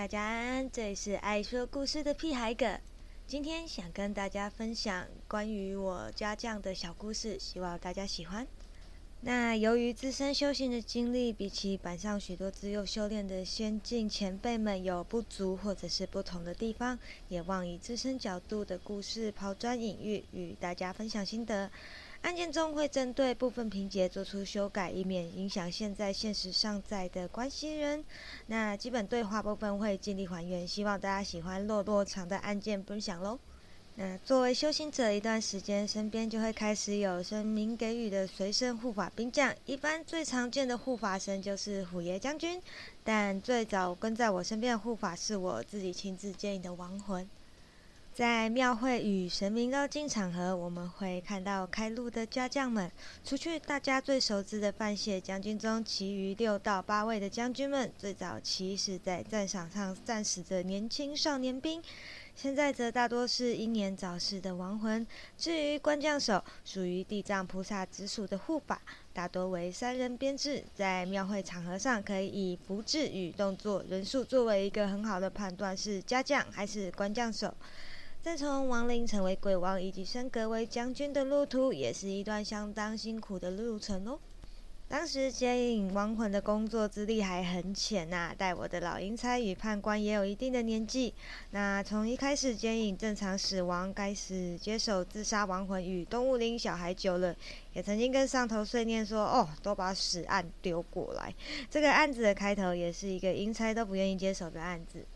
大家安安，这里是爱说故事的屁孩哥。今天想跟大家分享关于我家将的小故事，希望大家喜欢。那由于自身修行的经历，比起板上许多自幼修炼的先进前辈们有不足或者是不同的地方，也望以自身角度的故事抛砖引玉，与大家分享心得。案件中会针对部分情节做出修改，以免影响现在现实上在的关系人。那基本对话部分会尽力还原，希望大家喜欢落落长的案件分享喽。那作为修行者，一段时间身边就会开始有神明给予的随身护法兵将。一般最常见的护法神就是虎爷将军，但最早跟在我身边的护法是我自己亲自接引的亡魂。在庙会与神明绕境场合，我们会看到开路的家将们。除去大家最熟知的范谢将军中，其余六到八位的将军们，最早期是在战场上战死的年轻少年兵。现在则大多是英年早逝的亡魂。至于官将手，属于地藏菩萨直属的护法，大多为三人编制。在庙会场合上，可以以符制与动作人数作为一个很好的判断，是家将还是官将手。再从亡灵成为鬼王，以及升格为将军的路途，也是一段相当辛苦的路程哦。当时接引亡魂的工作资历还很浅呐，带我的老阴差与判官也有一定的年纪。那从一开始接引正常死亡，开始接手自杀亡魂与动物灵小孩久了，也曾经跟上头碎念说：“哦，都把死案丢过来。”这个案子的开头也是一个阴差都不愿意接手的案子。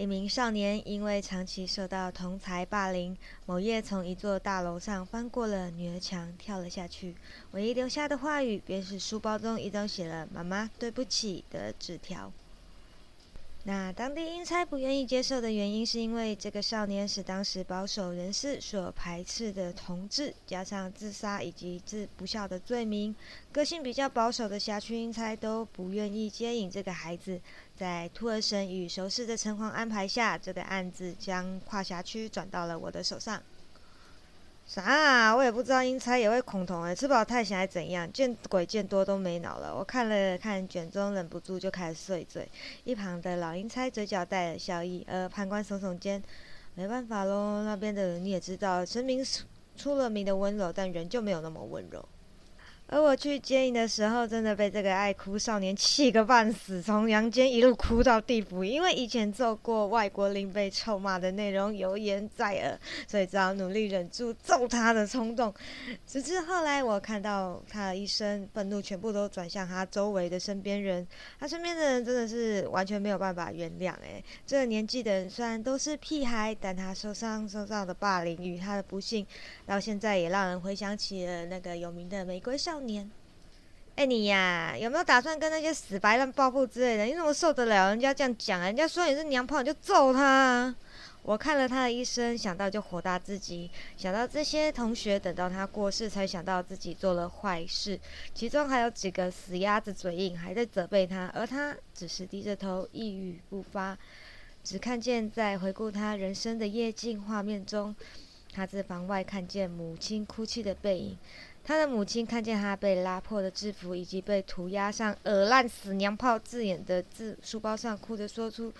一名少年因为长期受到同才霸凌，某夜从一座大楼上翻过了女儿墙，跳了下去。唯一留下的话语，便是书包中一张写了“妈妈对不起”的纸条。那当地英差不愿意接受的原因，是因为这个少年是当时保守人士所排斥的同志，加上自杀以及自不孝的罪名，个性比较保守的辖区英差都不愿意接引这个孩子。在兔儿神与熟识的城隍安排下，这个案子将跨辖区转到了我的手上。啥？我也不知道，阴差也会恐同哎，吃饱太闲还怎样？见鬼见多都没脑了。我看了看卷宗，忍不住就开始碎嘴。一旁的老阴差嘴角带了笑意，而判官耸耸肩，没办法喽。那边的人你也知道，神明出了名的温柔，但人就没有那么温柔。而我去接应的时候，真的被这个爱哭少年气个半死，从阳间一路哭到地府。因为以前做过外国灵被臭骂的内容油盐在耳，所以只好努力忍住揍他的冲动。直至后来，我看到他的一生愤怒全部都转向他周围的身边人，他身边的人真的是完全没有办法原谅。诶，这个年纪的人虽然都是屁孩，但他受伤受到的霸凌与他的不幸，到现在也让人回想起了那个有名的玫瑰少年，哎你呀，有没有打算跟那些死白烂报复之类的？你怎么受得了人家这样讲？人家说你是娘炮，你就揍他。我看了他的一生，想到就火大自己，想到这些同学等到他过世才想到自己做了坏事，其中还有几个死鸭子嘴硬，还在责备他，而他只是低着头一语不发，只看见在回顾他人生的夜景画面中，他自房外看见母亲哭泣的背影。他的母亲看见他被拉破的制服，以及被涂鸦上“耳烂死娘炮”字眼的字书包上，哭着说出：“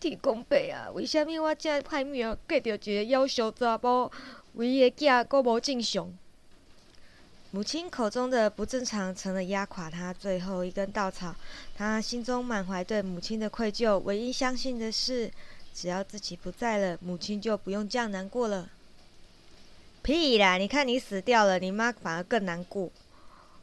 天公伯啊，为什么我这歹命，嫁着一个夭寿查甫，唯一的囝阁无正常？”母亲口中的不正常，成了压垮他最后一根稻草。他心中满怀对母亲的愧疚，唯一相信的是，只要自己不在了，母亲就不用这样难过了。屁啦！你看你死掉了，你妈反而更难过。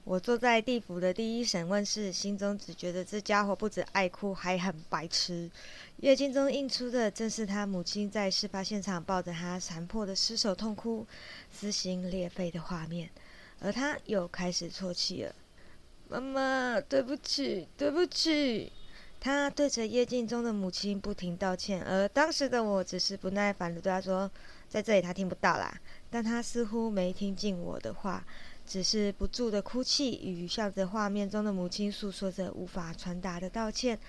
我坐在地府的第一审问室，心中只觉得这家伙不止爱哭，还很白痴。月镜中映出的正是他母亲在事发现场抱着他残破的尸首痛哭、撕心裂肺的画面，而他又开始啜泣了。妈妈，对不起，对不起。他对着夜镜中的母亲不停道歉，而当时的我只是不耐烦的对他说：“在这里，他听不到啦。”但他似乎没听进我的话，只是不住的哭泣，与向着画面中的母亲诉说着无法传达的道歉。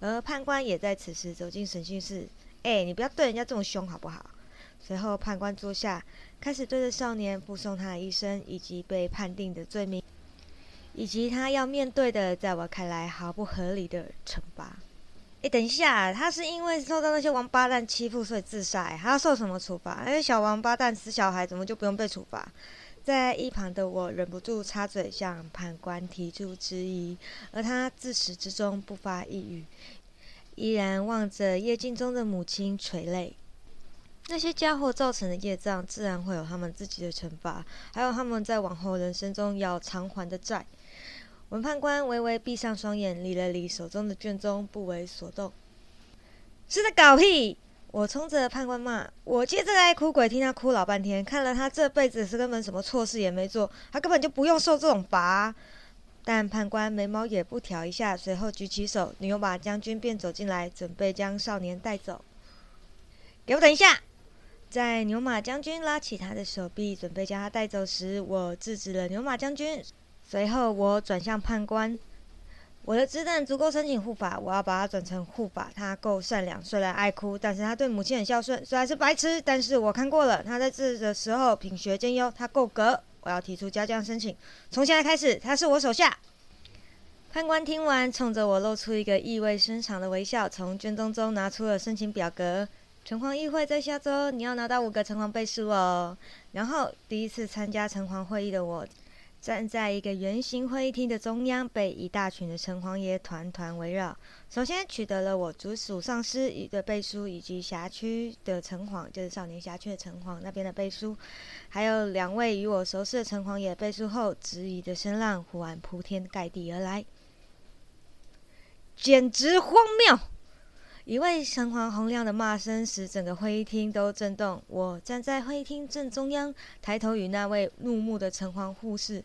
而判官也在此时走进审讯室。哎，你不要对人家这么凶好不好？随后判官坐下，开始对着少年复诵他的一生以及被判定的罪名，以及他要面对的，在我看来毫不合理的惩罚。等一下，他是因为受到那些王八蛋欺负，所以自杀。他要受什么处罚？那些小王八蛋死小孩，怎么就不用被处罚？在一旁的我忍不住插嘴向判官提出质疑，而他自始至终不发一语，依然望着夜镜中的母亲垂泪。那些家伙造成的业障，自然会有他们自己的惩罚，还有他们在往后人生中要偿还的债。文判官微微闭上双眼，理了理手中的卷宗，不为所动。是在搞屁！我冲着判官骂。我接着爱哭鬼，听他哭老半天，看了他这辈子是根本什么错事也没做，他根本就不用受这种罚。但判官眉毛也不挑一下，随后举起手，牛马将军便走进来，准备将少年带走。给我等一下！在牛马将军拉起他的手臂，准备将他带走时，我制止了牛马将军。随后，我转向判官：“我的子弹足够申请护法，我要把他转成护法。他够善良，虽然爱哭，但是他对母亲很孝顺。虽然是白痴，但是我看过了，他在这的时候品学兼优，他够格。我要提出家将申请，从现在开始，他是我手下。”判官听完，冲着我露出一个意味深长的微笑，从卷宗中拿出了申请表格。城隍议会在下周，你要拿到五个城隍背书哦。然后，第一次参加城隍会议的我。站在一个圆形会议厅的中央，被一大群的城隍爷团团围绕。首先取得了我直属上司的背书，以及辖区的城隍，就是少年辖区的城隍那边的背书，还有两位与我熟识的城隍爷背书后，质疑的声浪忽然铺天盖地而来，简直荒谬！一位城隍洪亮的骂声使整个会议厅都震动。我站在会议厅正中央，抬头与那位怒目的城隍互视。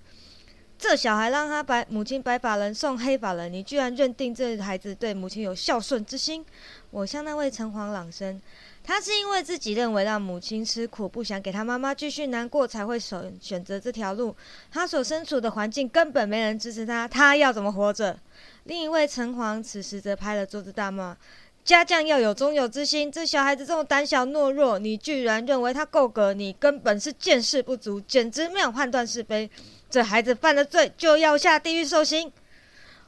这小孩让他白母亲白发人送黑发人，你居然认定这孩子对母亲有孝顺之心？我向那位城隍朗声：他是因为自己认为让母亲吃苦，不想给他妈妈继续难过，才会选选择这条路。他所身处的环境根本没人支持他，他要怎么活着？另一位城隍此时则拍了桌子大骂。家将要有忠友之心，这小孩子这么胆小懦弱，你居然认为他够格？你根本是见识不足，简直没有判断是非。这孩子犯了罪，就要下地狱受刑。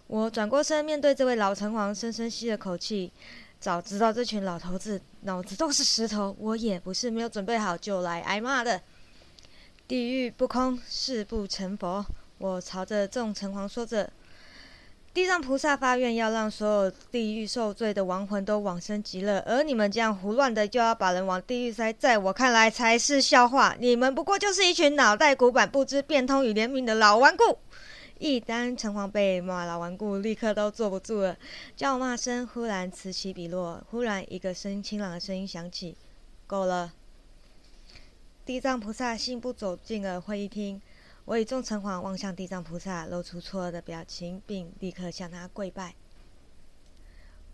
我转过身，面对这位老城隍，深深吸了口气。早知道这群老头子脑子都是石头，我也不是没有准备好就来挨骂的。地狱不空，誓不成佛。我朝着众城隍说着。地藏菩萨发愿要让所有地狱受罪的亡魂都往生极乐，而你们这样胡乱的就要把人往地狱塞，在我看来才是笑话。你们不过就是一群脑袋古板、不知变通与怜悯的老顽固。一当城隍被骂老顽固，立刻都坐不住了，叫骂声忽然此起彼落。忽然一个声音清朗的声音响起：“够了。”地藏菩萨信步走进了会议厅。我以众城隍望向地藏菩萨，露出错愕的表情，并立刻向他跪拜。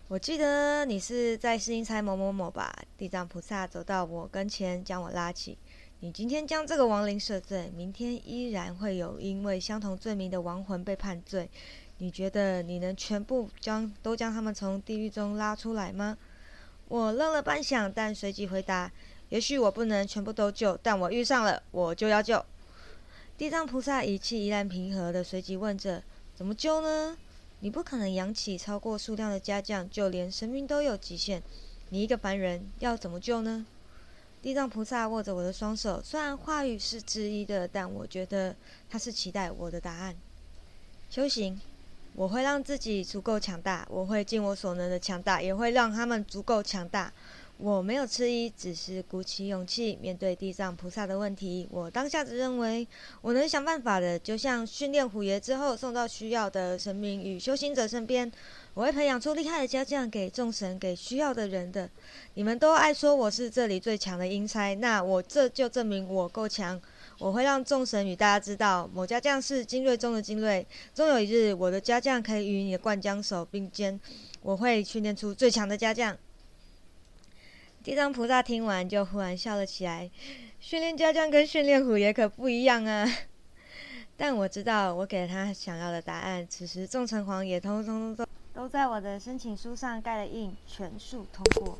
我记得你是在世英差某某某吧？地藏菩萨走到我跟前，将我拉起。你今天将这个亡灵赦罪，明天依然会有因为相同罪名的亡魂被判罪。你觉得你能全部将都将他们从地狱中拉出来吗？我愣了半晌，但随即回答：也许我不能全部都救，但我遇上了，我就要救。地藏菩萨语气依然平和的，随即问着：“怎么救呢？你不可能养起超过数量的家将，就连生命都有极限。你一个凡人要怎么救呢？”地藏菩萨握着我的双手，虽然话语是质疑的，但我觉得他是期待我的答案。修行，我会让自己足够强大，我会尽我所能的强大，也会让他们足够强大。我没有迟疑，只是鼓起勇气面对地藏菩萨的问题。我当下只认为，我能想办法的，就像训练虎爷之后送到需要的神明与修行者身边，我会培养出厉害的家将给众神，给需要的人的。你们都爱说我是这里最强的阴差，那我这就证明我够强。我会让众神与大家知道，某家将是精锐中的精锐。终有一日，我的家将可以与你的灌江手并肩。我会训练出最强的家将。地藏菩萨听完，就忽然笑了起来。训练家将跟训练虎也可不一样啊！但我知道，我给他想要的答案。此时，众城隍也通通都都在我的申请书上盖了印，全数通过。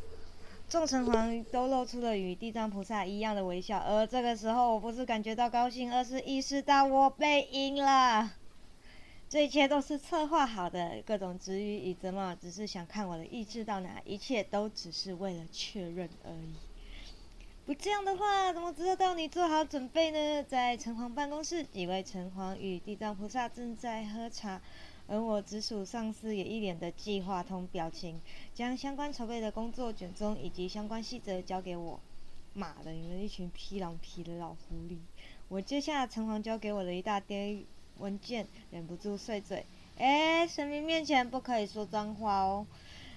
众城隍都露出了与地藏菩萨一样的微笑。而这个时候，我不是感觉到高兴，而是意识到我被赢了。这一切都是策划好的，各种止语以责骂，只是想看我的意志到哪，一切都只是为了确认而已。不这样的话，怎么知道你做好准备呢？在城隍办公室，几位城隍与地藏菩萨正在喝茶。而我直属上司也一脸的计划通表情，将相关筹备的工作卷宗以及相关细则交给我。妈的，你们一群披狼皮的老狐狸！我接下城隍交给我的一大堆文件，忍不住碎嘴：“哎，神明面前不可以说脏话哦。”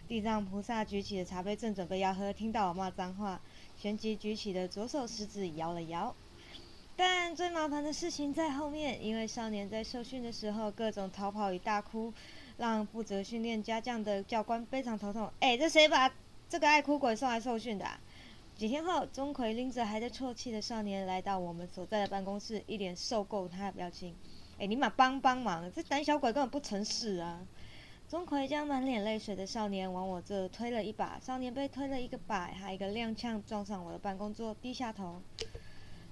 地藏菩萨举起的茶杯正准备要喝，听到我骂脏话，旋即举起的左手食指摇了摇。但最麻烦的事情在后面，因为少年在受训的时候各种逃跑与大哭，让负责训练家将的教官非常头痛。哎，这谁把这个爱哭鬼送来受训的？几天后，钟馗拎着还在啜泣的少年来到我们所在的办公室，一脸受够他的表情。哎，你妈帮帮忙，这胆小鬼根本不成事啊！钟馗将满脸泪水的少年往我这推了一把，少年被推了一个摆，还一个踉跄撞上我的办公桌，低下头。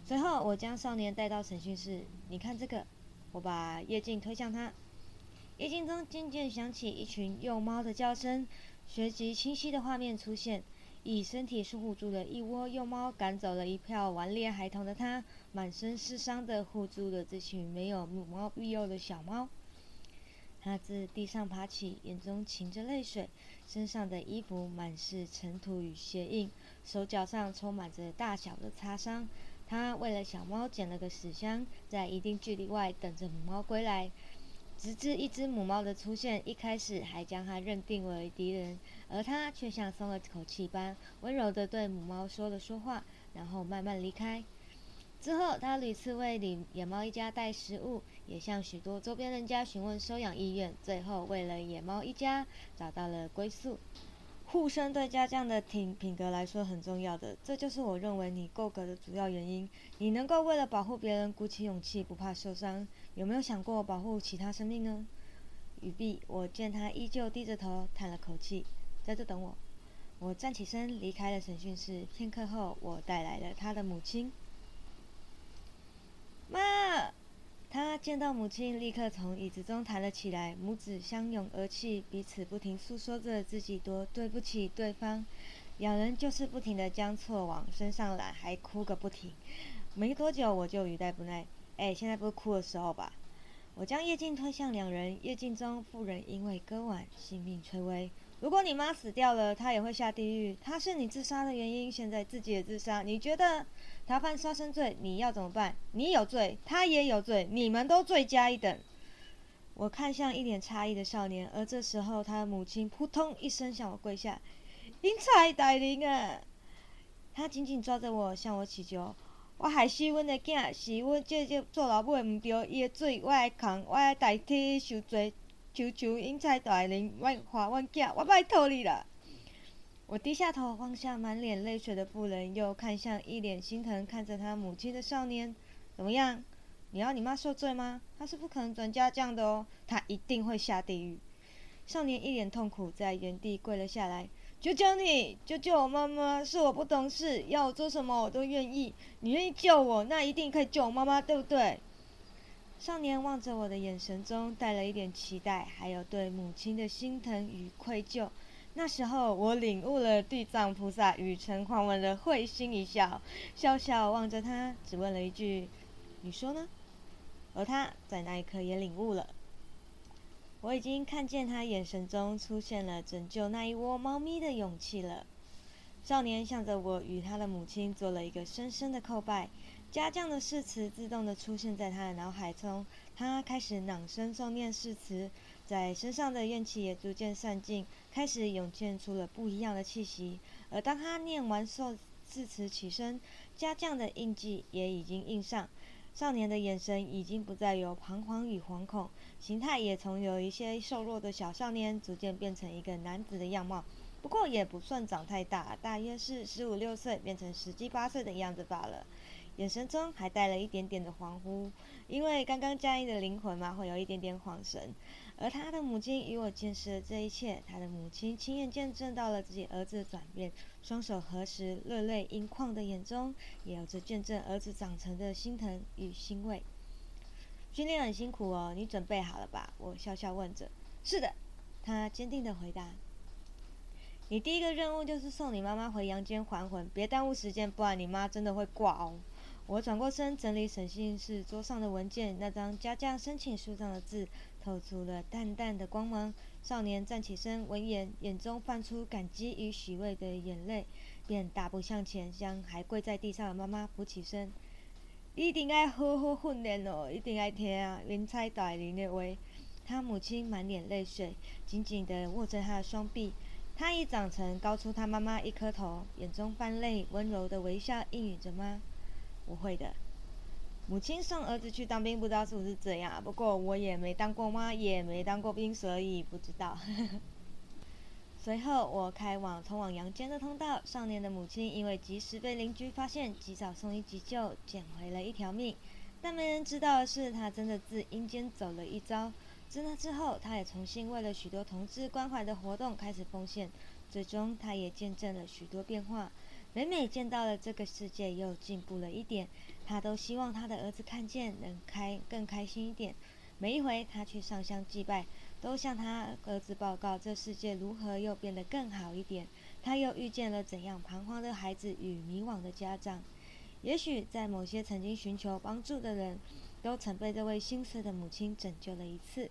随后，我将少年带到审讯室。你看这个，我把夜镜推向他。夜镜中渐渐响起一群幼猫的叫声，随即清晰的画面出现：以身体是护住了一窝幼猫，赶走了一票顽劣孩童的他，满身是伤的护住了这群没有母猫庇佑的小猫。他自地上爬起，眼中噙着泪水，身上的衣服满是尘土与血印，手脚上充满着大小的擦伤。他为了小猫捡了个死箱，在一定距离外等着母猫归来，直至一只母猫的出现。一开始还将它认定为敌人，而它却像松了口气般温柔地对母猫说了说话，然后慢慢离开。之后，他屡次为野猫一家带食物，也向许多周边人家询问收养意愿，最后为了野猫一家找到了归宿。护身对家将的品品格来说很重要的，这就是我认为你够格的主要原因。你能够为了保护别人鼓起勇气，不怕受伤，有没有想过保护其他生命呢？雨碧，我见他依旧低着头，叹了口气，在这等我。我站起身离开了审讯室。片刻后，我带来了他的母亲。妈。他见到母亲，立刻从椅子中弹了起来，母子相拥而泣，彼此不停诉说着自己多对不起对方。两人就是不停地将错往身上揽，还哭个不停。没多久，我就语带不耐：“哎，现在不是哭的时候吧？”我将夜镜推向两人，夜静中妇人因为割腕，性命垂危。如果你妈死掉了，她也会下地狱。她是你自杀的原因，现在自己也自杀，你觉得？他犯杀生罪，你要怎么办？你有罪，他也有罪，你们都罪加一等。我看向一脸诧异的少年，而这时候他的母亲扑通一声向我跪下：“英才大人啊！”他紧紧抓着我，向我祈求：“我害死阮的囝，是阮这这做老母的毋对，伊的罪我来扛，我来代替受罪。求求英才大人，我还阮囝，我拜托你了。”我低下头望向满脸泪水的妇人，又看向一脸心疼看着他母亲的少年。怎么样？你要你妈受罪吗？她是不可能转嫁这样的哦，她一定会下地狱。少年一脸痛苦，在原地跪了下来。求求你，救救我妈妈！是我不懂事，要我做什么我都愿意。你愿意救我，那一定可以救我妈妈，对不对？少年望着我的眼神中带了一点期待，还有对母亲的心疼与愧疚。那时候，我领悟了地藏菩萨与陈匡文的会心一笑，笑笑望着他，只问了一句：“你说呢？”而他在那一刻也领悟了。我已经看见他眼神中出现了拯救那一窝猫咪的勇气了。少年向着我与他的母亲做了一个深深的叩拜，家将的誓词自动的出现在他的脑海中，他开始朗声诵念誓词。在身上的怨气也逐渐散尽，开始涌现出了不一样的气息。而当他念完受誓词起身，家将的印记也已经印上。少年的眼神已经不再有彷徨与惶恐，形态也从有一些瘦弱的小少年，逐渐变成一个男子的样貌。不过也不算长太大，大约是十五六岁变成十七八岁的样子罢了。眼神中还带了一点点的恍惚，因为刚刚加印的灵魂嘛，会有一点点恍神。而他的母亲与我见识了这一切，他的母亲亲眼见证到了自己儿子的转变，双手合十，热泪盈眶的眼中，也有着见证儿子长成的心疼与欣慰。训练很辛苦哦，你准备好了吧？我笑笑问着。是的，他坚定的回答。你第一个任务就是送你妈妈回阳间还魂，别耽误时间，不然你妈真的会挂哦。我转过身整理审讯室桌上的文件，那张家将申请书上的字透出了淡淡的光芒。少年站起身，闻言眼中泛出感激与许慰的眼泪，便大步向前，将还跪在地上的妈妈扶起身。一定要好好训练哦，一定要听林采大人的话。他母亲满脸泪水，紧紧地握着他的双臂。他已长成高出他妈妈一颗头，眼中泛泪，温柔的微笑应允着妈。不会的。母亲送儿子去当兵，不知道是不是这样。不过我也没当过妈，也没当过兵，所以不知道。随后，我开往通往阳间的通道。少年的母亲因为及时被邻居发现，及早送医急救，捡回了一条命。但没人知道的是，他真的自阴间走了一遭。自那之后，他也重新为了许多同志关怀的活动开始奉献。最终，他也见证了许多变化。每每见到了这个世界又进步了一点，他都希望他的儿子看见能开更开心一点。每一回他去上香祭拜，都向他儿子报告这世界如何又变得更好一点。他又遇见了怎样彷徨的孩子与迷惘的家长。也许在某些曾经寻求帮助的人，都曾被这位心碎的母亲拯救了一次。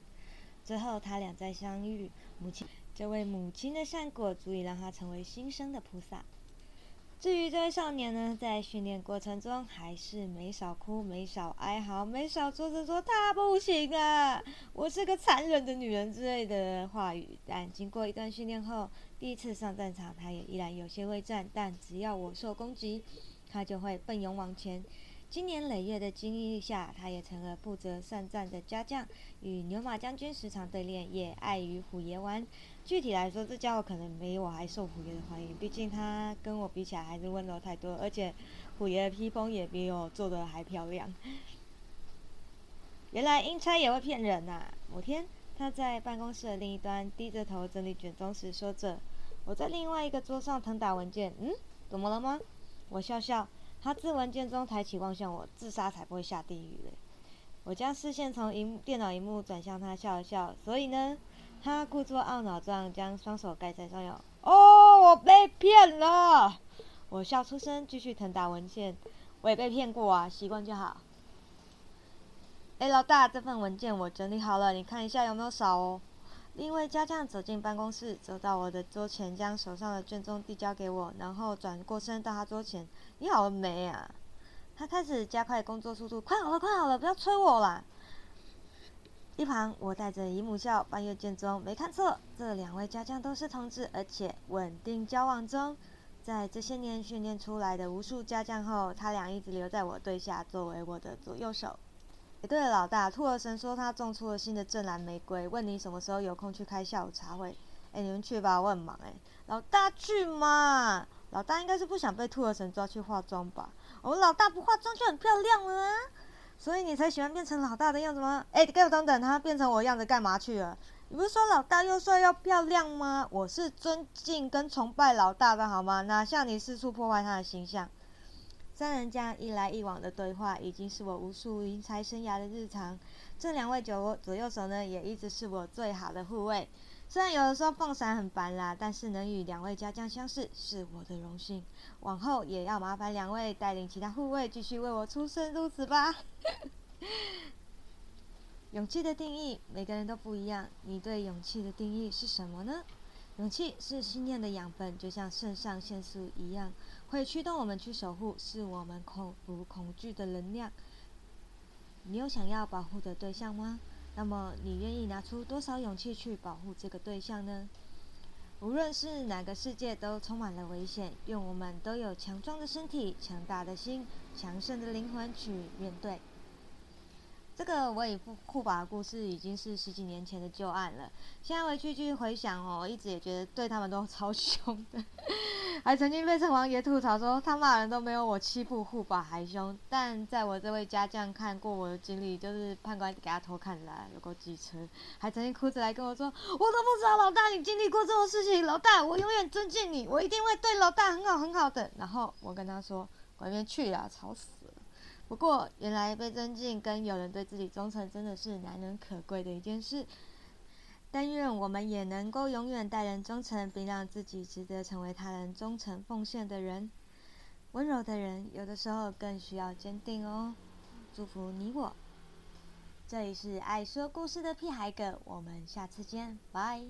最后他俩再相遇，母亲这位母亲的善果足以让他成为新生的菩萨。至于这位少年呢，在训练过程中还是没少哭、没少哀嚎、没少说着说他不行啊，我是个残忍的女人之类的话语。但经过一段训练后，第一次上战场，他也依然有些畏战。但只要我受攻击，他就会奋勇往前。经年累月的经历下，他也成了负责善战的家将，与牛马将军时常对练，也爱与虎爷玩。具体来说，这家伙可能没我还受虎爷的欢迎，毕竟他跟我比起来还是温柔太多，而且虎爷的披风也比我做的还漂亮。原来阴差也会骗人呐！某天，他在办公室的另一端低着头整理卷宗时说着：“我在另外一个桌上腾打文件。”嗯，怎么了吗？我笑笑。他自文件中抬起望向我，自杀才不会下地狱嘞。我将视线从荧电脑荧幕转向他，笑了笑。所以呢？他故作懊恼状，将双手盖在上腰。哦，我被骗了！我笑出声，继续腾打文件。我也被骗过啊，习惯就好。哎，老大，这份文件我整理好了，你看一下有没有少哦。另一位家将走进办公室，走到我的桌前，将手上的卷宗递交给我，然后转过身到他桌前。你好了没啊？他开始加快工作速度，快好了，快好了，不要催我啦！一旁，我带着姨母笑，翻阅卷宗，没看错，这两位家将都是同志，而且稳定交往中。在这些年训练出来的无数家将后，他俩一直留在我队下，作为我的左右手。也，对了，老大，兔儿神说他种出了新的正蓝玫瑰，问你什么时候有空去开下午茶会？哎，你们去吧，我很忙。哎，老大去嘛？老大应该是不想被兔儿神抓去化妆吧？我们老大不化妆就很漂亮了啊！所以你才喜欢变成老大的样子吗？哎，给我等等，他变成我样子干嘛去了？你不是说老大又帅又漂亮吗？我是尊敬跟崇拜老大的好吗？哪像你四处破坏他的形象？三人这样一来一往的对话，已经是我无数阴差生涯的日常。这两位酒窝左右手呢，也一直是我最好的护卫。虽然有的时候放闪很烦啦，但是能与两位家将相识是我的荣幸。往后也要麻烦两位带领其他护卫继续为我出生入死吧。勇气的定义，每个人都不一样。你对勇气的定义是什么呢？勇气是信念的养分，就像肾上腺素一样，会驱动我们去守护，是我们克服恐惧的能量。你有想要保护的对象吗？那么，你愿意拿出多少勇气去保护这个对象呢？无论是哪个世界，都充满了危险。愿我们都有强壮的身体、强大的心、强盛的灵魂去面对。这个我以护护法的故事已经是十几年前的旧案了。现在回去继续回想哦，一直也觉得对他们都超凶的，还曾经被城王爷吐槽说他骂人都没有我欺负护法还凶。但在我这位家将看过我的经历，就是判官给他偷看来有够机车，还曾经哭着来跟我说，我都不知道老大你经历过这种事情，老大我永远尊敬你，我一定会对老大很好很好的。然后我跟他说，我那边去啊，吵死了。不过，原来被尊敬跟有人对自己忠诚，真的是难能可贵的一件事。但愿我们也能够永远待人忠诚，并让自己值得成为他人忠诚奉献的人。温柔的人，有的时候更需要坚定哦。祝福你我。这里是爱说故事的屁孩哥，我们下次见，拜。